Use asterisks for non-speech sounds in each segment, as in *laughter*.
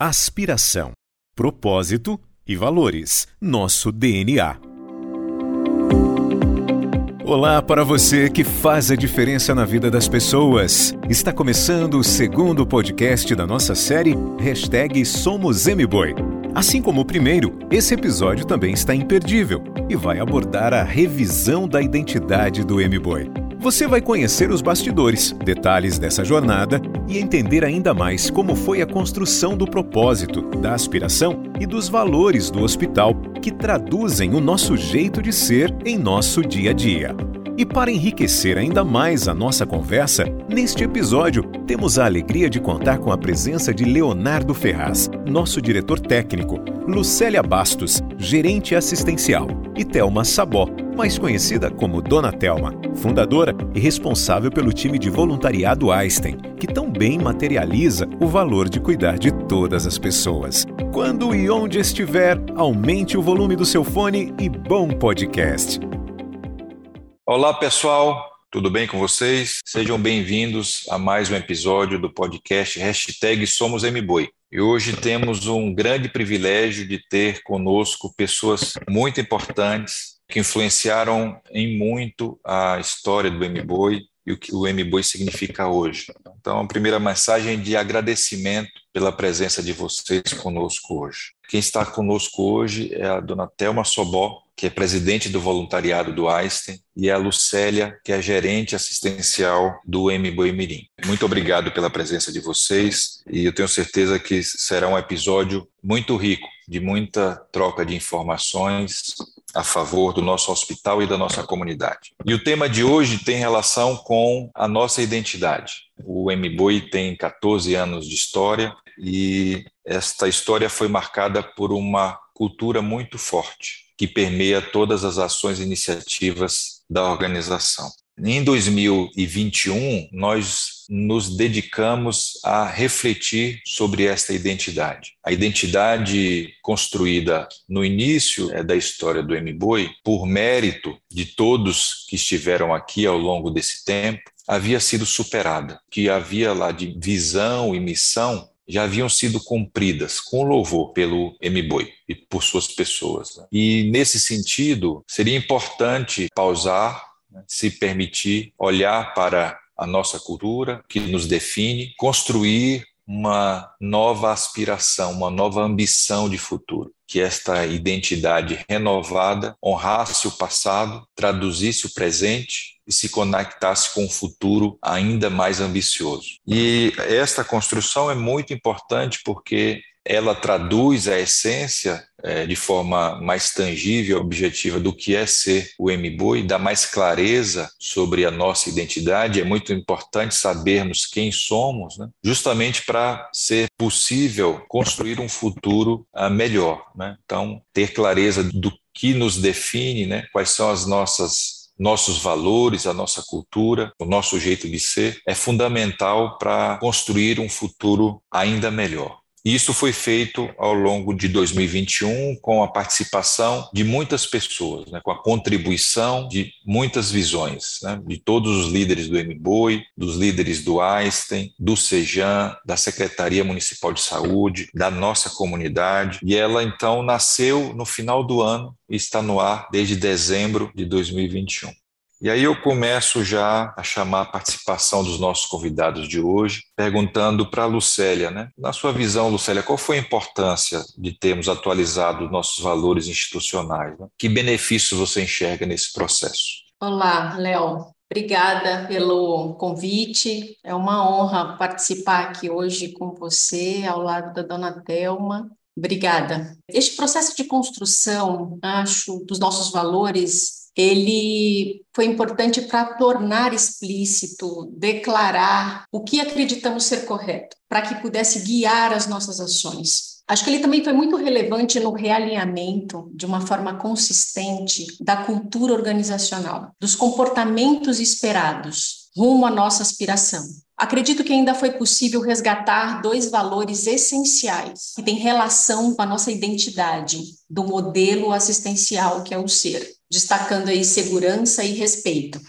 aspiração, propósito e valores, nosso DNA. Olá para você que faz a diferença na vida das pessoas. Está começando o segundo podcast da nossa série Hashtag Somos MBoi. Assim como o primeiro, esse episódio também está imperdível e vai abordar a revisão da identidade do MBoi. Você vai conhecer os bastidores, detalhes dessa jornada e entender ainda mais como foi a construção do propósito, da aspiração e dos valores do hospital que traduzem o nosso jeito de ser em nosso dia a dia. E para enriquecer ainda mais a nossa conversa, neste episódio temos a alegria de contar com a presença de Leonardo Ferraz, nosso diretor técnico, Lucélia Bastos, gerente assistencial, e Thelma Sabó, mais conhecida como Dona Thelma, fundadora e responsável pelo time de voluntariado Einstein, que tão bem materializa o valor de cuidar de todas as pessoas. Quando e onde estiver, aumente o volume do seu fone e bom podcast. Olá, pessoal. Tudo bem com vocês? Sejam bem-vindos a mais um episódio do podcast Hashtag Somos MBoi. E hoje temos um grande privilégio de ter conosco pessoas muito importantes que influenciaram em muito a história do MBoi e o que o MBoi significa hoje. Então, a primeira mensagem é de agradecimento pela presença de vocês conosco hoje. Quem está conosco hoje é a dona Thelma Sobó, que é presidente do voluntariado do Einstein, e a Lucélia, que é gerente assistencial do M Mirim. Muito obrigado pela presença de vocês e eu tenho certeza que será um episódio muito rico, de muita troca de informações a favor do nosso hospital e da nossa comunidade. E o tema de hoje tem relação com a nossa identidade. O MBoi tem 14 anos de história e esta história foi marcada por uma cultura muito forte que permeia todas as ações e iniciativas da organização. Em 2021, nós nos dedicamos a refletir sobre esta identidade. A identidade construída no início é, da história do MBoi, por mérito de todos que estiveram aqui ao longo desse tempo, havia sido superada. Que havia lá de visão e missão já haviam sido cumpridas com louvor pelo MBoi e por suas pessoas. Né? E nesse sentido, seria importante pausar, né? se permitir olhar para a nossa cultura que nos define, construir uma nova aspiração, uma nova ambição de futuro, que esta identidade renovada honrasse o passado, traduzisse o presente e se conectasse com um futuro ainda mais ambicioso. E esta construção é muito importante porque ela traduz a essência é, de forma mais tangível, objetiva do que é ser o MBoi, dá mais clareza sobre a nossa identidade. É muito importante sabermos quem somos, né? justamente para ser possível construir um futuro uh, melhor. Né? Então, ter clareza do que nos define, né? quais são as nossas nossos valores, a nossa cultura, o nosso jeito de ser, é fundamental para construir um futuro ainda melhor. Isso foi feito ao longo de 2021 com a participação de muitas pessoas, né, com a contribuição de muitas visões, né, de todos os líderes do MBOI, dos líderes do Einstein, do Sejan, da Secretaria Municipal de Saúde, da nossa comunidade. E ela então nasceu no final do ano e está no ar desde dezembro de 2021. E aí eu começo já a chamar a participação dos nossos convidados de hoje, perguntando para a Lucélia, né? Na sua visão, Lucélia, qual foi a importância de termos atualizado nossos valores institucionais? Né? Que benefícios você enxerga nesse processo? Olá, Léo. Obrigada pelo convite. É uma honra participar aqui hoje com você, ao lado da dona Thelma. Obrigada. Este processo de construção, acho, dos nossos valores ele foi importante para tornar explícito, declarar o que acreditamos ser correto, para que pudesse guiar as nossas ações. Acho que ele também foi muito relevante no realinhamento, de uma forma consistente, da cultura organizacional, dos comportamentos esperados rumo à nossa aspiração. Acredito que ainda foi possível resgatar dois valores essenciais que têm relação com a nossa identidade do modelo assistencial que é o ser destacando aí segurança e respeito.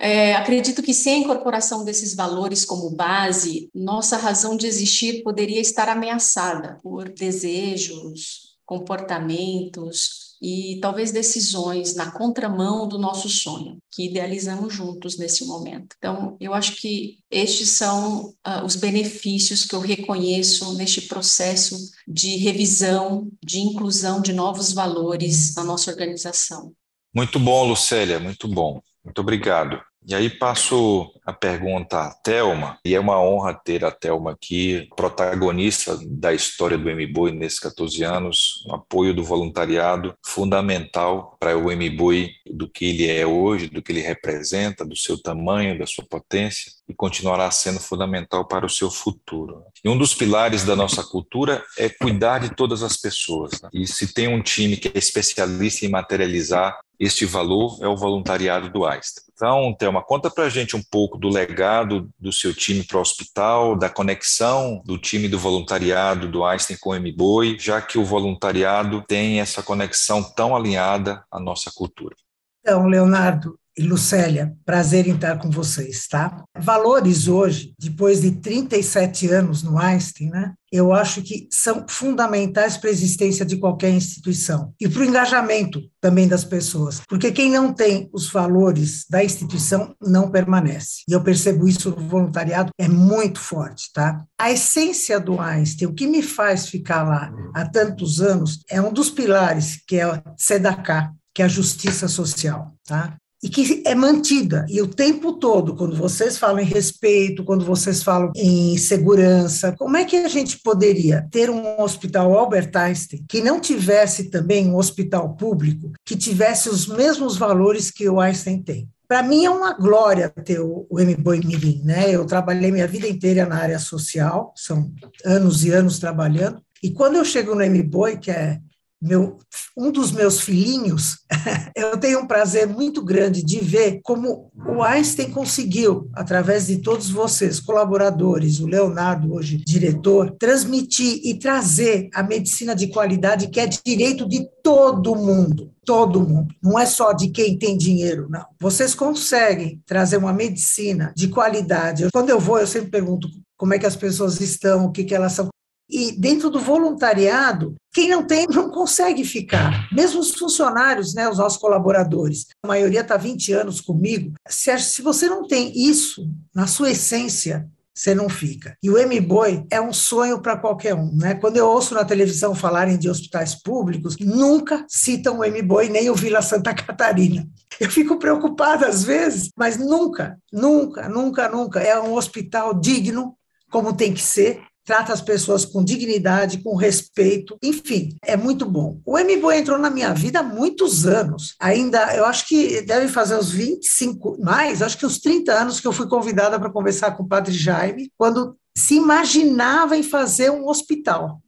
É, acredito que sem a incorporação desses valores como base, nossa razão de existir poderia estar ameaçada por desejos, comportamentos, e talvez decisões na contramão do nosso sonho, que idealizamos juntos nesse momento. Então, eu acho que estes são uh, os benefícios que eu reconheço neste processo de revisão, de inclusão de novos valores na nossa organização. Muito bom, Lucélia, muito bom. Muito obrigado. E aí passo a pergunta à Thelma, e é uma honra ter a Thelma aqui, protagonista da história do MBOI nesses 14 anos, um apoio do voluntariado fundamental para o MBOI, do que ele é hoje, do que ele representa, do seu tamanho, da sua potência, e continuará sendo fundamental para o seu futuro. E um dos pilares da nossa cultura é cuidar de todas as pessoas. Né? E se tem um time que é especialista em materializar este valor, é o voluntariado do Einstein. Então, Thelma, conta para a gente um pouco do legado do seu time para o hospital, da conexão do time do voluntariado do Einstein com o MBOI, já que o voluntariado tem essa conexão tão alinhada à nossa cultura. Então, Leonardo, Lucélia, prazer em estar com vocês, tá? Valores hoje, depois de 37 anos no Einstein, né? Eu acho que são fundamentais para a existência de qualquer instituição e para o engajamento também das pessoas, porque quem não tem os valores da instituição não permanece. E eu percebo isso no voluntariado, é muito forte, tá? A essência do Einstein, o que me faz ficar lá há tantos anos, é um dos pilares que é o SEDACA, que é a justiça social, tá? E que é mantida. E o tempo todo, quando vocês falam em respeito, quando vocês falam em segurança, como é que a gente poderia ter um hospital Albert Einstein que não tivesse também um hospital público que tivesse os mesmos valores que o Einstein tem? Para mim é uma glória ter o, o MBOI Mirim, né? Eu trabalhei minha vida inteira na área social, são anos e anos trabalhando, e quando eu chego no MBOI, que é meu, um dos meus filhinhos, *laughs* eu tenho um prazer muito grande de ver como o Einstein conseguiu, através de todos vocês, colaboradores, o Leonardo, hoje diretor, transmitir e trazer a medicina de qualidade, que é direito de todo mundo. Todo mundo, não é só de quem tem dinheiro, não. Vocês conseguem trazer uma medicina de qualidade. Quando eu vou, eu sempre pergunto como é que as pessoas estão, o que, que elas são. E dentro do voluntariado, quem não tem não consegue ficar. Mesmo os funcionários, né, os nossos colaboradores, a maioria está 20 anos comigo. Se, se você não tem isso na sua essência, você não fica. E o M-Boy é um sonho para qualquer um. Né? Quando eu ouço na televisão falarem de hospitais públicos, nunca citam o M-Boy nem o Vila Santa Catarina. Eu fico preocupada às vezes, mas nunca, nunca, nunca, nunca. É um hospital digno, como tem que ser, trata as pessoas com dignidade, com respeito, enfim, é muito bom. O MBO entrou na minha vida há muitos anos, ainda, eu acho que deve fazer uns 25, mais, acho que uns 30 anos que eu fui convidada para conversar com o padre Jaime, quando se imaginava em fazer um hospital.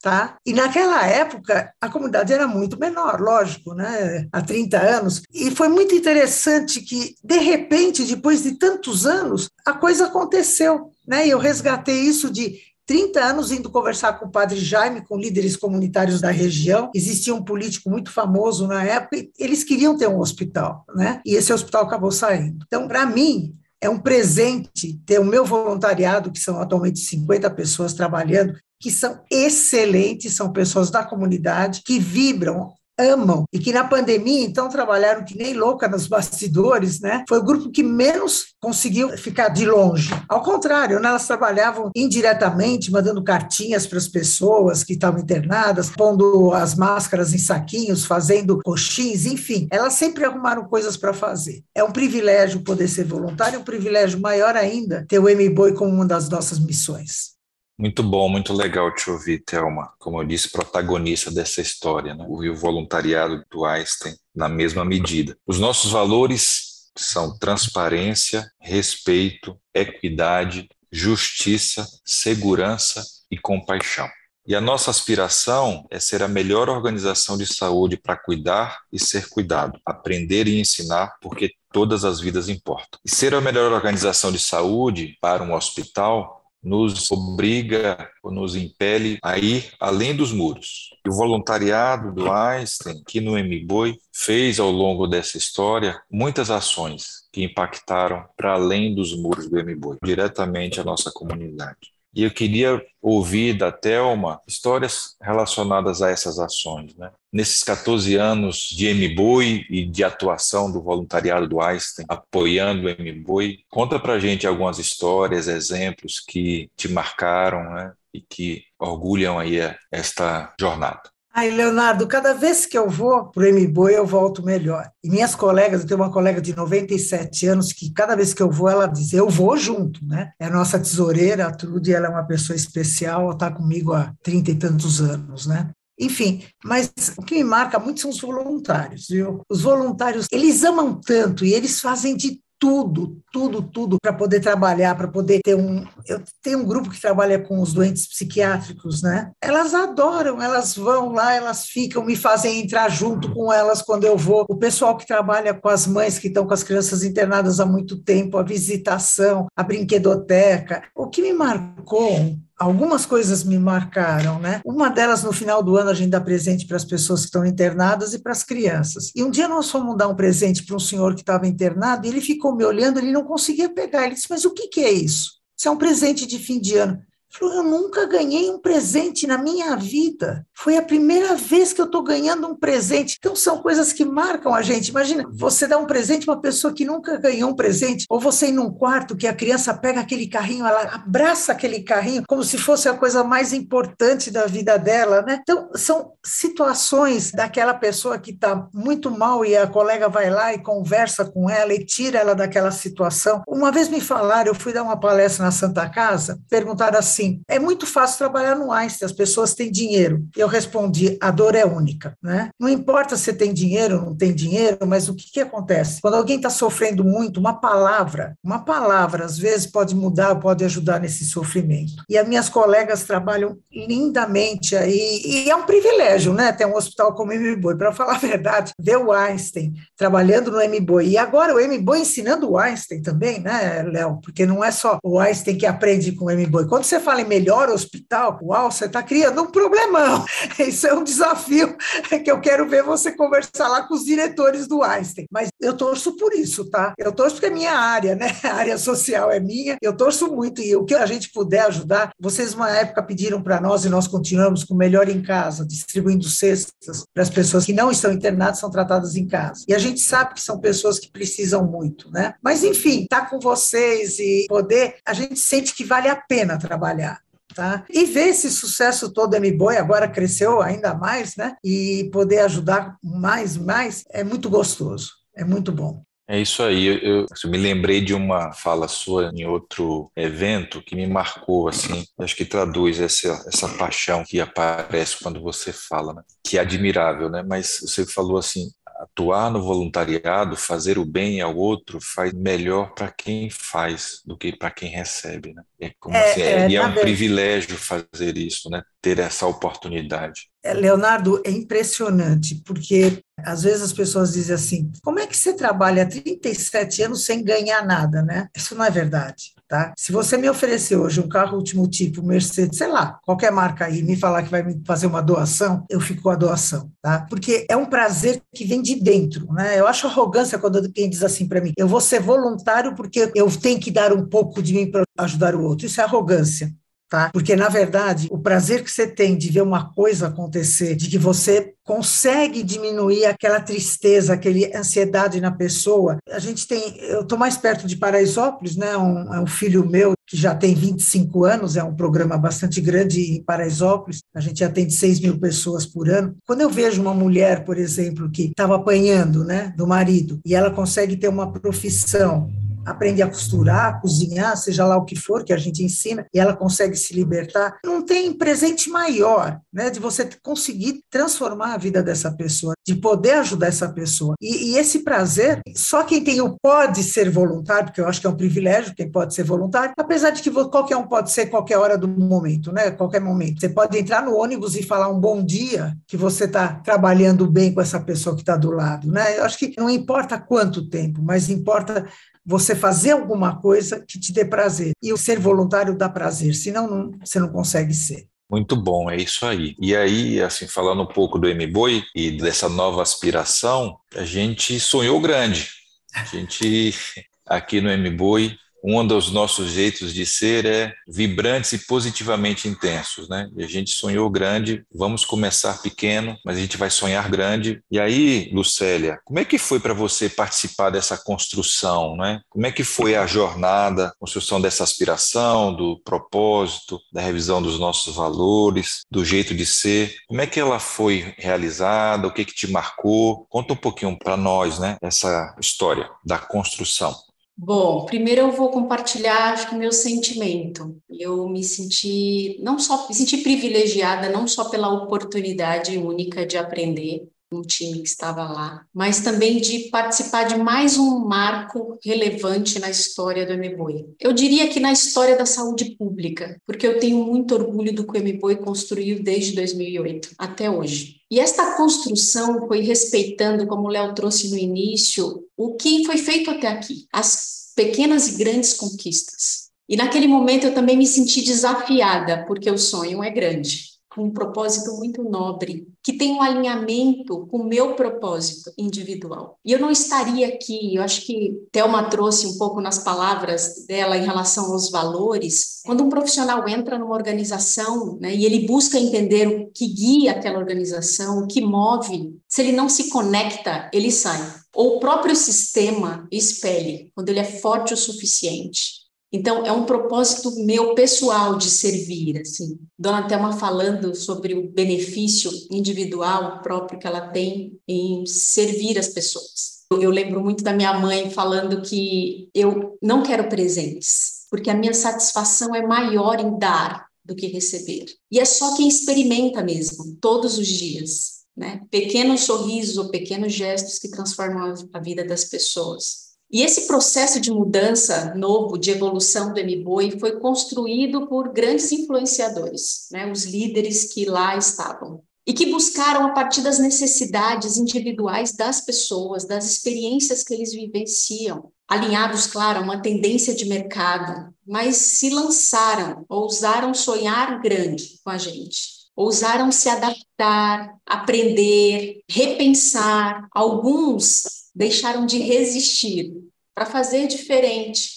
Tá? E naquela época a comunidade era muito menor, lógico, né? há 30 anos. E foi muito interessante que, de repente, depois de tantos anos, a coisa aconteceu. Né? E eu resgatei isso de 30 anos indo conversar com o padre Jaime, com líderes comunitários da região. Existia um político muito famoso na época, e eles queriam ter um hospital, né? E esse hospital acabou saindo. Então, para mim, é um presente ter o meu voluntariado, que são atualmente 50 pessoas trabalhando, que são excelentes, são pessoas da comunidade que vibram amam e que na pandemia então trabalharam que nem louca nos bastidores, né? Foi o grupo que menos conseguiu ficar de longe. Ao contrário, né? elas trabalhavam indiretamente, mandando cartinhas para as pessoas que estavam internadas, pondo as máscaras em saquinhos, fazendo coxins, enfim, elas sempre arrumaram coisas para fazer. É um privilégio poder ser voluntário, é um privilégio maior ainda ter o MBOI como uma das nossas missões. Muito bom, muito legal te ouvir, Thelma. Como eu disse, protagonista dessa história, né? o voluntariado do Einstein na mesma medida. Os nossos valores são transparência, respeito, equidade, justiça, segurança e compaixão. E a nossa aspiração é ser a melhor organização de saúde para cuidar e ser cuidado, aprender e ensinar, porque todas as vidas importam. E ser a melhor organização de saúde para um hospital nos obriga ou nos impele a ir além dos muros. E o voluntariado do Einstein, que no MBOI, fez ao longo dessa história muitas ações que impactaram para além dos muros do MBoi, diretamente a nossa comunidade. E eu queria ouvir da Telma histórias relacionadas a essas ações. Né? Nesses 14 anos de MBoi e de atuação do voluntariado do Einstein, apoiando o MBoi, conta para gente algumas histórias, exemplos que te marcaram né? e que orgulham aí esta jornada. Ai, Leonardo, cada vez que eu vou para o MBoi, eu volto melhor. E minhas colegas, eu tenho uma colega de 97 anos que cada vez que eu vou, ela diz, eu vou junto, né? É a nossa tesoureira, a Trude, ela é uma pessoa especial, ela está comigo há trinta e tantos anos, né? Enfim, mas o que me marca muito são os voluntários, viu? Os voluntários, eles amam tanto e eles fazem de tudo, tudo, tudo para poder trabalhar, para poder ter um. Eu tenho um grupo que trabalha com os doentes psiquiátricos, né? Elas adoram, elas vão lá, elas ficam, me fazem entrar junto com elas quando eu vou. O pessoal que trabalha com as mães que estão com as crianças internadas há muito tempo, a visitação, a brinquedoteca. O que me marcou algumas coisas me marcaram, né? Uma delas, no final do ano, a gente dá presente para as pessoas que estão internadas e para as crianças. E um dia nós fomos dar um presente para um senhor que estava internado e ele ficou me olhando, ele não conseguia pegar. Ele disse: Mas o que, que é isso? Isso é um presente de fim de ano. Falou, eu nunca ganhei um presente na minha vida. Foi a primeira vez que eu estou ganhando um presente. Então, são coisas que marcam a gente. Imagina, você dá um presente para uma pessoa que nunca ganhou um presente, ou você ir num quarto que a criança pega aquele carrinho, ela abraça aquele carrinho como se fosse a coisa mais importante da vida dela, né? Então, são situações daquela pessoa que está muito mal e a colega vai lá e conversa com ela e tira ela daquela situação. Uma vez me falaram, eu fui dar uma palestra na Santa Casa, perguntaram assim, é muito fácil trabalhar no Einstein, as pessoas têm dinheiro. Eu respondi: a dor é única. Né? Não importa se tem dinheiro ou não tem dinheiro, mas o que, que acontece? Quando alguém está sofrendo muito, uma palavra, uma palavra, às vezes pode mudar, pode ajudar nesse sofrimento. E as minhas colegas trabalham lindamente aí, e é um privilégio, né? Ter um hospital como o MBoi. Para falar a verdade, ver o Einstein trabalhando no MBoi, e agora o MBoi ensinando o Einstein também, né, Léo? Porque não é só o Einstein que aprende com o MBoi. Quando você fala em melhor hospital, uau, você está criando um problemão. *laughs* Isso é um desafio *laughs* que eu quero ver você conversar lá com os diretores do Einstein. Mas eu torço por isso, tá? Eu torço porque é minha área, né? *laughs* A área social é minha. Eu torço muito e o que a gente puder ajudar. Vocês, uma época, pediram para nós e nós continuamos com o Melhor em Casa, distribuindo cestas para as pessoas que não estão internadas, são tratadas em casa. E a gente sabe que são pessoas que precisam muito, né? Mas, enfim, tá com vocês e poder, a gente sente que vale a pena trabalhar. Tá? E ver esse sucesso todo MBoi agora cresceu ainda mais, né? E poder ajudar mais mais é muito gostoso, é muito bom. É isso aí. Eu, eu, eu, me lembrei de uma fala sua em outro evento que me marcou, assim. Acho que traduz essa, essa paixão que aparece quando você fala, né? Que é admirável, né? Mas você falou assim: atuar no voluntariado, fazer o bem ao outro, faz melhor para quem faz do que para quem recebe. Né? É, como é, assim, é, e é um privilégio fazer isso, né? ter essa oportunidade. É, Leonardo, é impressionante, porque às vezes as pessoas dizem assim: como é que você trabalha 37 anos sem ganhar nada, né? Isso não é verdade. Tá? Se você me oferecer hoje um carro último tipo, Mercedes, sei lá, qualquer marca aí, me falar que vai me fazer uma doação, eu fico com a doação, tá? Porque é um prazer que vem de dentro, né? Eu acho arrogância quando alguém diz assim para mim, eu vou ser voluntário porque eu tenho que dar um pouco de mim para ajudar o outro. Isso é arrogância tá? Porque na verdade, o prazer que você tem de ver uma coisa acontecer, de que você consegue diminuir aquela tristeza, aquela ansiedade na pessoa. A gente tem, eu estou mais perto de Paraisópolis, né? Um, é um filho meu que já tem 25 anos, é um programa bastante grande em Paraisópolis, a gente atende 6 mil pessoas por ano. Quando eu vejo uma mulher, por exemplo, que estava apanhando né, do marido, e ela consegue ter uma profissão aprende a costurar, a cozinhar, seja lá o que for que a gente ensina, e ela consegue se libertar, não tem presente maior, né, de você conseguir transformar a vida dessa pessoa, de poder ajudar essa pessoa. E, e esse prazer, só quem tem o pode ser voluntário, porque eu acho que é um privilégio quem pode ser voluntário, apesar de que qualquer um pode ser qualquer hora do momento, né, qualquer momento. Você pode entrar no ônibus e falar um bom dia, que você está trabalhando bem com essa pessoa que está do lado, né? Eu acho que não importa quanto tempo, mas importa você fazer alguma coisa que te dê prazer. E o ser voluntário dá prazer, senão não, você não consegue ser. Muito bom, é isso aí. E aí, assim, falando um pouco do MBoi e dessa nova aspiração, a gente sonhou grande. A gente, *laughs* aqui no MBoi, um dos nossos jeitos de ser é vibrantes e positivamente intensos, né? E a gente sonhou grande, vamos começar pequeno, mas a gente vai sonhar grande. E aí, Lucélia, como é que foi para você participar dessa construção, né? Como é que foi a jornada, construção dessa aspiração, do propósito, da revisão dos nossos valores, do jeito de ser? Como é que ela foi realizada? O que que te marcou? Conta um pouquinho para nós, né? Essa história da construção. Bom, primeiro eu vou compartilhar, acho que meu sentimento. Eu me senti, não só, me senti privilegiada, não só pela oportunidade única de aprender um time que estava lá, mas também de participar de mais um marco relevante na história do MBOI. Eu diria que na história da saúde pública, porque eu tenho muito orgulho do que o MBOI construiu desde 2008 até hoje. E esta construção foi respeitando, como o Léo trouxe no início, o que foi feito até aqui, as pequenas e grandes conquistas. E naquele momento eu também me senti desafiada, porque o sonho é grande com um propósito muito nobre, que tem um alinhamento com o meu propósito individual. E eu não estaria aqui, eu acho que Thelma trouxe um pouco nas palavras dela em relação aos valores. Quando um profissional entra numa organização né, e ele busca entender o que guia aquela organização, o que move, se ele não se conecta, ele sai. Ou o próprio sistema expele, quando ele é forte o suficiente. Então, é um propósito meu pessoal de servir, assim. Dona Thelma falando sobre o benefício individual próprio que ela tem em servir as pessoas. Eu lembro muito da minha mãe falando que eu não quero presentes, porque a minha satisfação é maior em dar do que receber. E é só quem experimenta mesmo, todos os dias, né? Pequenos sorrisos ou pequenos gestos que transformam a vida das pessoas. E esse processo de mudança novo, de evolução do MBOI, foi construído por grandes influenciadores, né, os líderes que lá estavam, e que buscaram, a partir das necessidades individuais das pessoas, das experiências que eles vivenciam, alinhados, claro, a uma tendência de mercado, mas se lançaram, ousaram sonhar grande com a gente ousaram se adaptar, aprender, repensar. Alguns deixaram de resistir para fazer diferente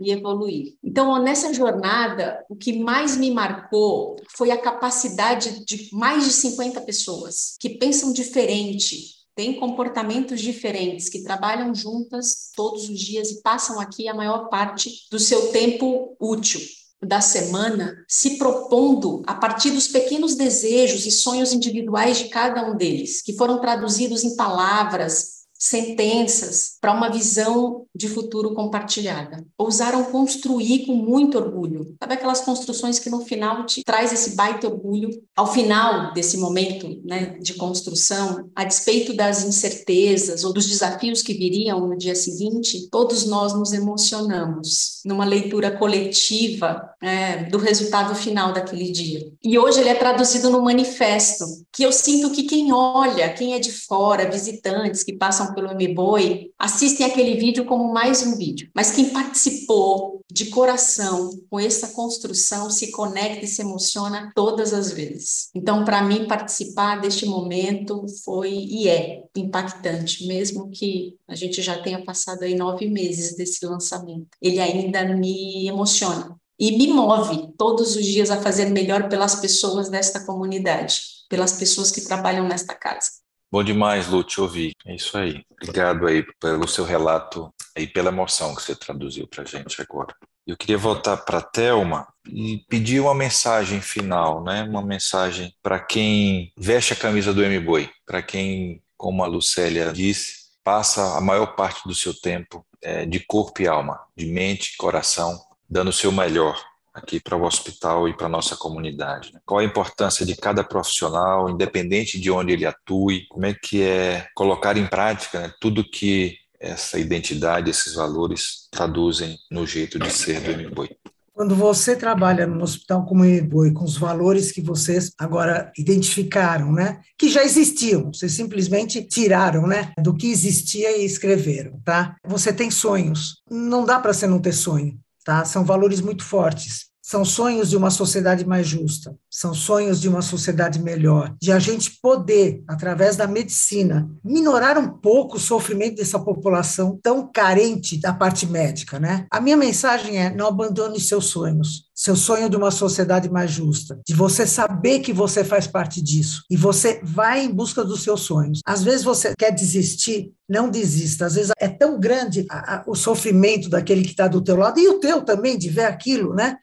e evoluir. Então, nessa jornada, o que mais me marcou foi a capacidade de mais de 50 pessoas que pensam diferente, têm comportamentos diferentes, que trabalham juntas todos os dias e passam aqui a maior parte do seu tempo útil da semana, se propondo a partir dos pequenos desejos e sonhos individuais de cada um deles, que foram traduzidos em palavras, sentenças para uma visão de futuro compartilhada. Ousaram construir com muito orgulho. Sabe aquelas construções que no final te traz esse baita orgulho? Ao final desse momento né, de construção, a despeito das incertezas ou dos desafios que viriam no dia seguinte, todos nós nos emocionamos numa leitura coletiva é, do resultado final daquele dia. E hoje ele é traduzido no manifesto, que eu sinto que quem olha, quem é de fora, visitantes que passam pelo MBOI assistem aquele vídeo como mais um vídeo. Mas quem participou de coração com essa construção se conecta e se emociona todas as vezes. Então, para mim, participar deste momento foi e é impactante, mesmo que a gente já tenha passado aí nove meses desse lançamento. Ele ainda me emociona e me move todos os dias a fazer melhor pelas pessoas desta comunidade, pelas pessoas que trabalham nesta casa. Bom demais, Lu, te ouvir. É isso aí. Obrigado aí pelo seu relato e pela emoção que você traduziu para a gente agora. Eu queria voltar para a Thelma e pedir uma mensagem final, né? uma mensagem para quem veste a camisa do M-Boi, para quem, como a Lucélia disse, passa a maior parte do seu tempo é, de corpo e alma, de mente e coração, dando o seu melhor aqui para o hospital e para a nossa comunidade. Né? Qual a importância de cada profissional, independente de onde ele atue, como é que é colocar em prática né, tudo que essa identidade, esses valores traduzem no jeito de ser do MBOI. Quando você trabalha no hospital como MBOI, com os valores que vocês agora identificaram, né, que já existiam, vocês simplesmente tiraram, né, do que existia e escreveram, tá? Você tem sonhos. Não dá para você não ter sonho, tá? São valores muito fortes. São sonhos de uma sociedade mais justa, são sonhos de uma sociedade melhor, de a gente poder, através da medicina, minorar um pouco o sofrimento dessa população tão carente da parte médica, né? A minha mensagem é: não abandone seus sonhos seu sonho de uma sociedade mais justa, de você saber que você faz parte disso e você vai em busca dos seus sonhos. Às vezes você quer desistir, não desista. Às vezes é tão grande a, a, o sofrimento daquele que está do teu lado e o teu também de ver aquilo, né?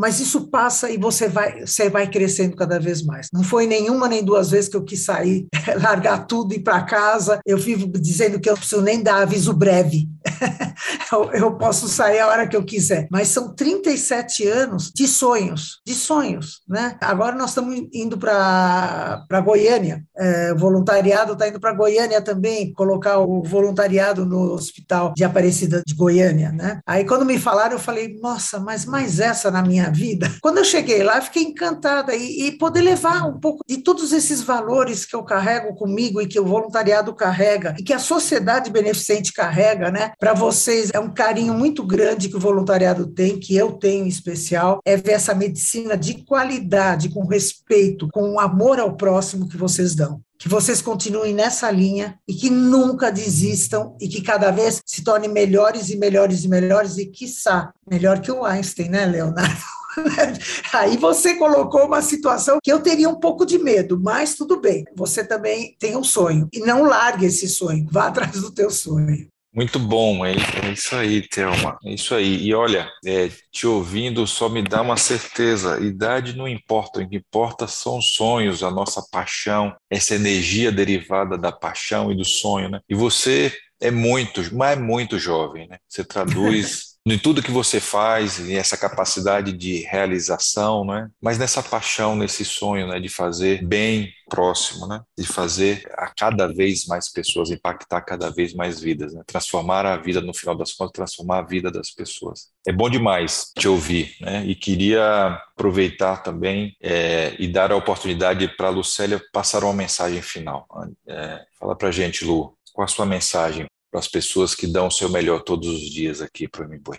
Mas isso passa e você vai, você vai crescendo cada vez mais. Não foi nenhuma nem duas vezes que eu quis sair, *laughs* largar tudo e ir para casa. Eu vivo dizendo que eu preciso nem dar aviso breve. *laughs* eu, eu posso sair a hora que eu quiser. Mas são 37 anos de sonhos, de sonhos, né? Agora nós estamos indo para Goiânia. É, o voluntariado está indo para Goiânia também, colocar o voluntariado no hospital de Aparecida de Goiânia, né? Aí quando me falaram, eu falei, nossa, mas mais essa na minha vida. Quando eu cheguei lá, fiquei encantada e, e poder levar um pouco de todos esses valores que eu carrego comigo e que o voluntariado carrega e que a sociedade beneficente carrega, né? Para vocês é um carinho muito grande que o voluntariado tem, que eu tenho em especial, é ver essa medicina de qualidade, com respeito, com amor ao próximo que vocês dão que vocês continuem nessa linha e que nunca desistam e que cada vez se tornem melhores e melhores e melhores e, quiçá, melhor que o Einstein, né, Leonardo? *laughs* Aí você colocou uma situação que eu teria um pouco de medo, mas tudo bem. Você também tem um sonho e não largue esse sonho, vá atrás do teu sonho. Muito bom, é, é isso aí, Thelma. É isso aí. E olha, é, te ouvindo só me dá uma certeza: idade não importa, o que importa são os sonhos, a nossa paixão, essa energia derivada da paixão e do sonho, né? E você é muito, mas é muito jovem, né? Você traduz *laughs* em tudo que você faz, e essa capacidade de realização, né? mas nessa paixão, nesse sonho né? de fazer bem próximo, né? de fazer a cada vez mais pessoas, impactar cada vez mais vidas, né? transformar a vida, no final das contas, transformar a vida das pessoas. É bom demais te ouvir, né? e queria aproveitar também é, e dar a oportunidade para a Lucélia passar uma mensagem final. É, fala para gente, Lu, qual a sua mensagem para as pessoas que dão o seu melhor todos os dias aqui para o MBoi?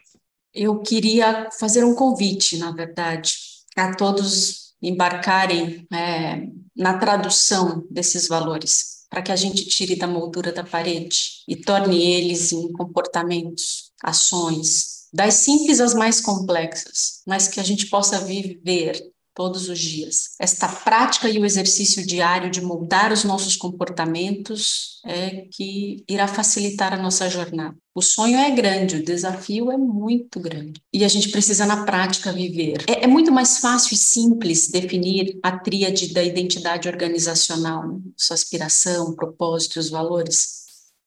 Eu queria fazer um convite, na verdade, a todos embarcarem é, na tradução desses valores, para que a gente tire da moldura da parede e torne eles em comportamentos, ações, das simples às mais complexas, mas que a gente possa viver todos os dias. Esta prática e o exercício diário de moldar os nossos comportamentos é que irá facilitar a nossa jornada. O sonho é grande, o desafio é muito grande. E a gente precisa, na prática, viver. É, é muito mais fácil e simples definir a tríade da identidade organizacional, né? sua aspiração, propósito e os valores.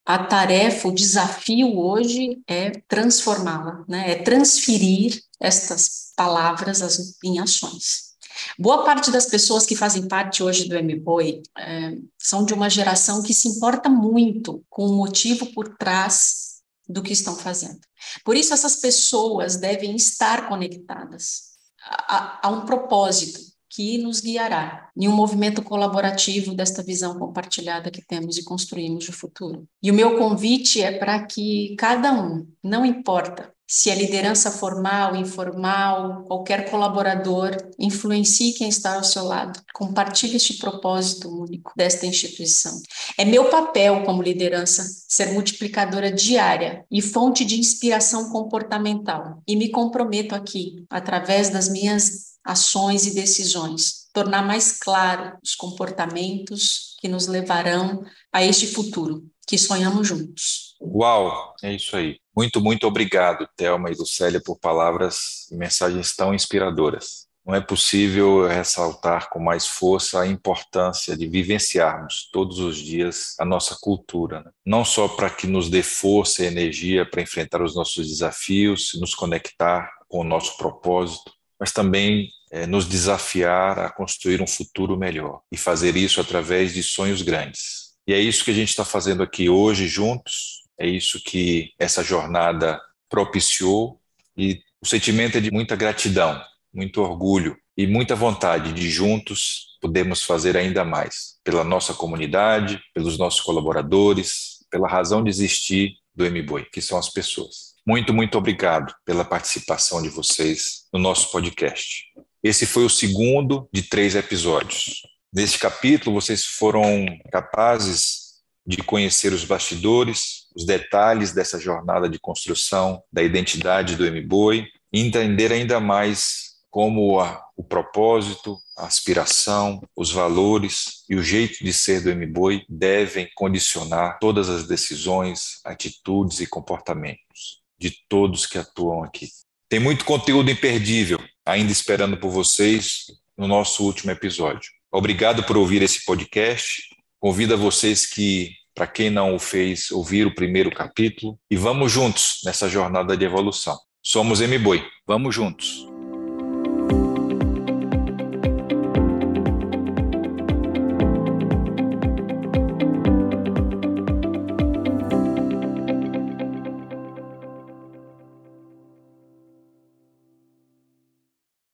A tarefa, o desafio hoje é transformá-la, né? é transferir estas palavras em ações. Boa parte das pessoas que fazem parte hoje do MBOI é, são de uma geração que se importa muito com o motivo por trás do que estão fazendo. Por isso, essas pessoas devem estar conectadas a, a um propósito que nos guiará em um movimento colaborativo desta visão compartilhada que temos e construímos de futuro. E o meu convite é para que cada um, não importa se é liderança formal, informal, qualquer colaborador, influencie quem está ao seu lado. Compartilhe este propósito único desta instituição. É meu papel como liderança ser multiplicadora diária e fonte de inspiração comportamental. E me comprometo aqui, através das minhas ações e decisões, tornar mais claro os comportamentos que nos levarão a este futuro que sonhamos juntos. Uau, é isso aí. Muito, muito obrigado, Thelma e Lucélia, por palavras e mensagens tão inspiradoras. Não é possível ressaltar com mais força a importância de vivenciarmos todos os dias a nossa cultura, né? não só para que nos dê força e energia para enfrentar os nossos desafios, nos conectar com o nosso propósito, mas também é, nos desafiar a construir um futuro melhor e fazer isso através de sonhos grandes. E é isso que a gente está fazendo aqui hoje juntos, é isso que essa jornada propiciou e o sentimento é de muita gratidão, muito orgulho e muita vontade de juntos podermos fazer ainda mais pela nossa comunidade, pelos nossos colaboradores, pela razão de existir do MBoi, que são as pessoas. Muito, muito obrigado pela participação de vocês no nosso podcast. Esse foi o segundo de três episódios. Neste capítulo, vocês foram capazes de conhecer os bastidores, os detalhes dessa jornada de construção da identidade do MBOI e entender ainda mais como a, o propósito, a aspiração, os valores e o jeito de ser do MBOI devem condicionar todas as decisões, atitudes e comportamentos de todos que atuam aqui. Tem muito conteúdo imperdível ainda esperando por vocês no nosso último episódio. Obrigado por ouvir esse podcast. Convido a vocês que, para quem não o fez, ouvir o primeiro capítulo e vamos juntos nessa jornada de evolução. Somos MBoi. Vamos juntos.